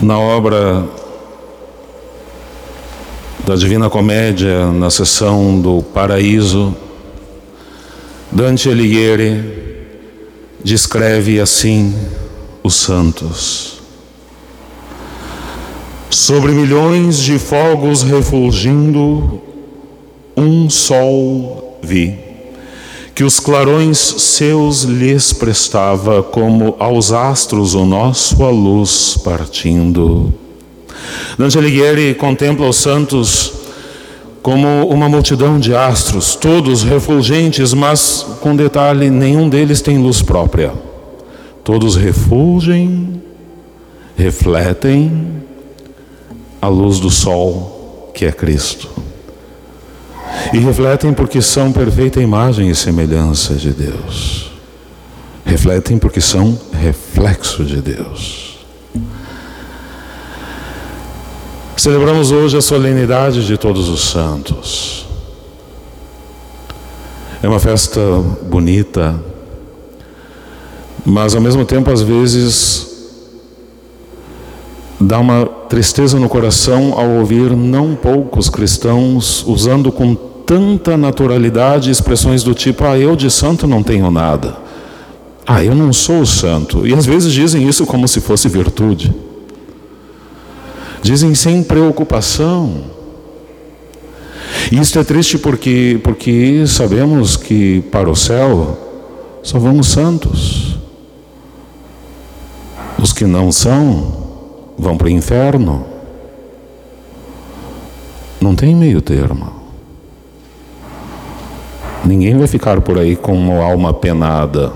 Na obra da Divina Comédia, na sessão do Paraíso, Dante Alighieri descreve assim os santos. Sobre milhões de fogos refulgindo, um sol vi que os clarões seus lhes prestava, como aos astros o nosso a luz partindo. Dante Alighieri contempla os santos como uma multidão de astros, todos refulgentes, mas com detalhe: nenhum deles tem luz própria. Todos refulgem, refletem a luz do sol, que é Cristo. E refletem porque são perfeita imagem e semelhança de Deus. Refletem porque são reflexo de Deus. Celebramos hoje a solenidade de todos os santos. É uma festa bonita, mas ao mesmo tempo, às vezes, dá uma tristeza no coração ao ouvir não poucos cristãos usando com tanta naturalidade expressões do tipo: ah, eu de santo não tenho nada. Ah, eu não sou santo. E às vezes dizem isso como se fosse virtude. Dizem sem preocupação. E isso é triste porque, porque sabemos que para o céu só vamos santos. Os que não são vão para o inferno. Não tem meio termo. Ninguém vai ficar por aí com uma alma penada,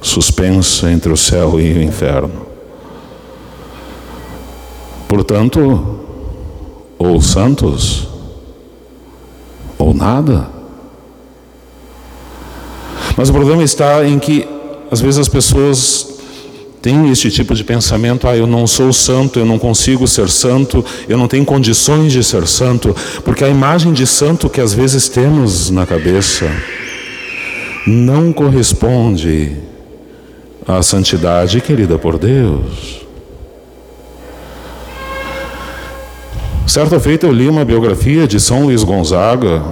suspensa entre o céu e o inferno. Portanto, ou santos, ou nada. Mas o problema está em que, às vezes, as pessoas tem este tipo de pensamento: ah, eu não sou santo, eu não consigo ser santo, eu não tenho condições de ser santo, porque a imagem de santo que às vezes temos na cabeça não corresponde à santidade querida por Deus. Certa feita eu li uma biografia de São Luís Gonzaga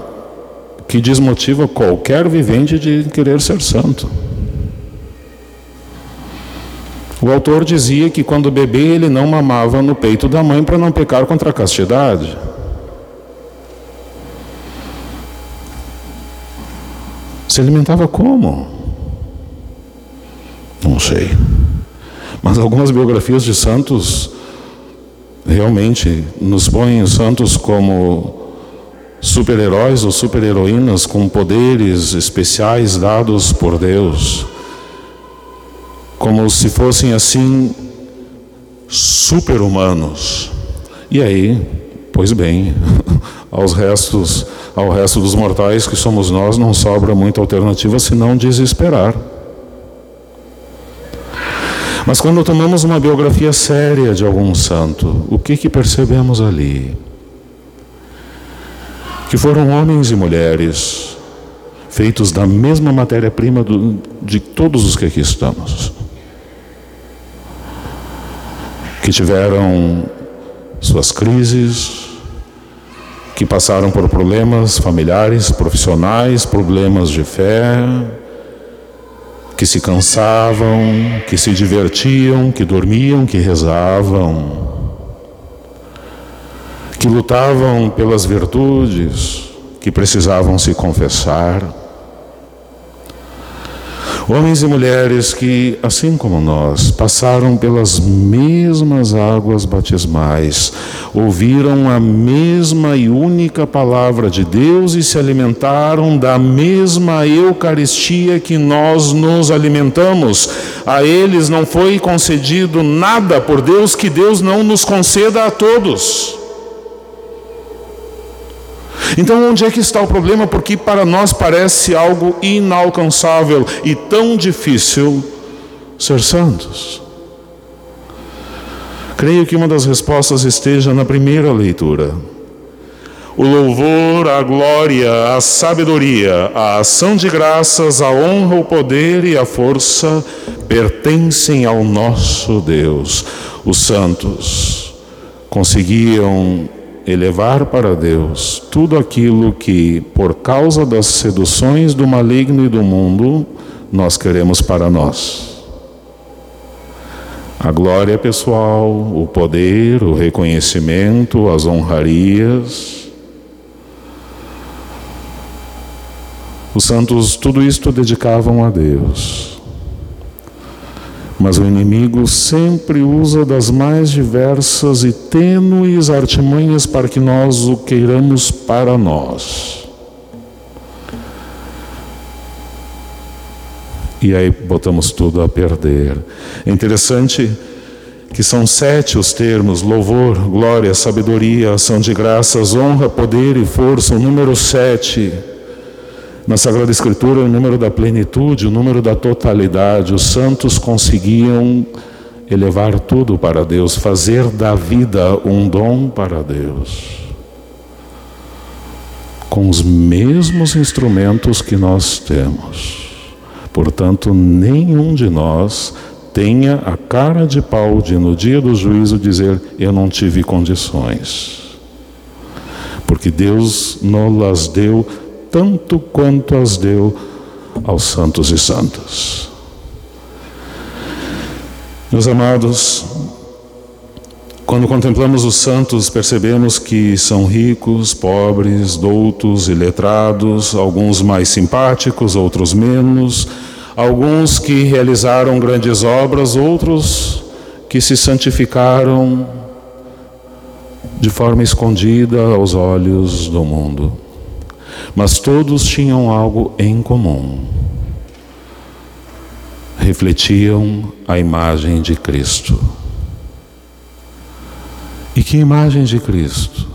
que desmotiva qualquer vivente de querer ser santo. O autor dizia que quando bebê ele não mamava no peito da mãe para não pecar contra a castidade. Se alimentava como? Não sei. Mas algumas biografias de santos realmente nos põem os santos como super-heróis ou super-heroínas com poderes especiais dados por Deus como se fossem assim super-humanos. E aí, pois bem, aos restos, ao resto dos mortais que somos nós, não sobra muita alternativa senão desesperar. Mas quando tomamos uma biografia séria de algum santo, o que que percebemos ali? Que foram homens e mulheres feitos da mesma matéria-prima de todos os que aqui estamos que tiveram suas crises, que passaram por problemas familiares, profissionais, problemas de fé, que se cansavam, que se divertiam, que dormiam, que rezavam, que lutavam pelas virtudes, que precisavam se confessar Homens e mulheres que, assim como nós, passaram pelas mesmas águas batismais, ouviram a mesma e única palavra de Deus e se alimentaram da mesma Eucaristia que nós nos alimentamos. A eles não foi concedido nada por Deus que Deus não nos conceda a todos. Então, onde é que está o problema? Porque para nós parece algo inalcançável e tão difícil ser santos. Creio que uma das respostas esteja na primeira leitura. O louvor, a glória, a sabedoria, a ação de graças, a honra, o poder e a força pertencem ao nosso Deus. Os santos conseguiam elevar para Deus tudo aquilo que, por causa das seduções do maligno e do mundo, nós queremos para nós. A glória pessoal, o poder, o reconhecimento, as honrarias, Os santos tudo isto dedicavam a Deus. Mas o inimigo sempre usa das mais diversas e tênues artimanhas para que nós o queiramos para nós. E aí botamos tudo a perder. É interessante que são sete os termos: louvor, glória, sabedoria, ação de graças, honra, poder e força. O número sete na Sagrada Escritura, o número da plenitude, o número da totalidade, os santos conseguiam elevar tudo para Deus, fazer da vida um dom para Deus. Com os mesmos instrumentos que nós temos. Portanto, nenhum de nós tenha a cara de pau de, no dia do juízo, dizer: Eu não tive condições. Porque Deus não las deu tanto quanto as deu aos santos e santas. Meus amados, quando contemplamos os santos, percebemos que são ricos, pobres, doutos e letrados, alguns mais simpáticos, outros menos, alguns que realizaram grandes obras, outros que se santificaram de forma escondida aos olhos do mundo. Mas todos tinham algo em comum. Refletiam a imagem de Cristo. E que imagem de Cristo?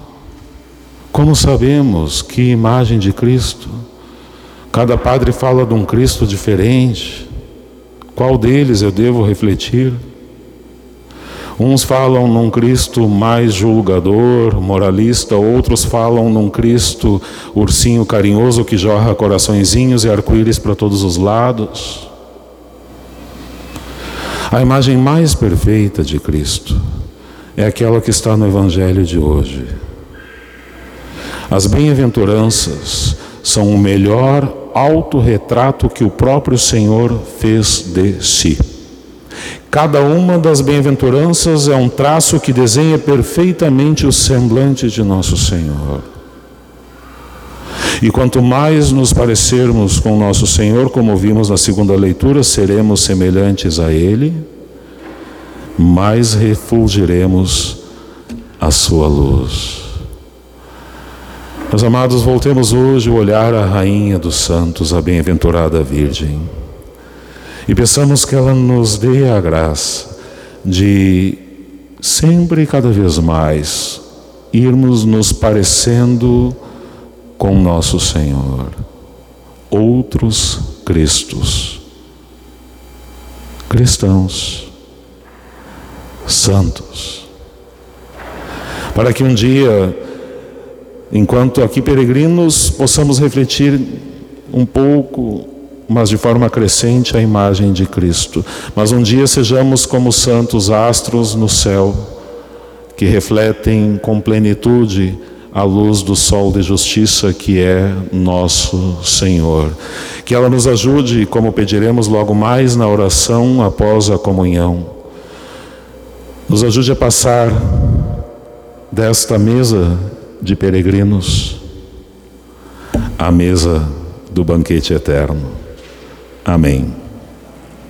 Como sabemos que imagem de Cristo? Cada padre fala de um Cristo diferente. Qual deles eu devo refletir? Uns falam num Cristo mais julgador, moralista, outros falam num Cristo ursinho carinhoso que jorra coraçõezinhos e arco-íris para todos os lados. A imagem mais perfeita de Cristo é aquela que está no Evangelho de hoje. As bem-aventuranças são o melhor autorretrato que o próprio Senhor fez de si. Cada uma das bem-aventuranças é um traço que desenha perfeitamente o semblante de nosso Senhor. E quanto mais nos parecermos com nosso Senhor, como vimos na segunda leitura, seremos semelhantes a Ele, mais refulgiremos a Sua luz. Meus amados, voltemos hoje o olhar à Rainha dos Santos, a bem-aventurada Virgem. E peçamos que ela nos dê a graça de sempre e cada vez mais irmos nos parecendo com nosso Senhor, outros Cristos, cristãos, santos, para que um dia, enquanto aqui peregrinos, possamos refletir um pouco mas de forma crescente a imagem de Cristo. Mas um dia sejamos como santos astros no céu, que refletem com plenitude a luz do sol de justiça que é nosso Senhor. Que ela nos ajude, como pediremos logo mais na oração após a comunhão. Nos ajude a passar desta mesa de peregrinos à mesa do banquete eterno. Amém.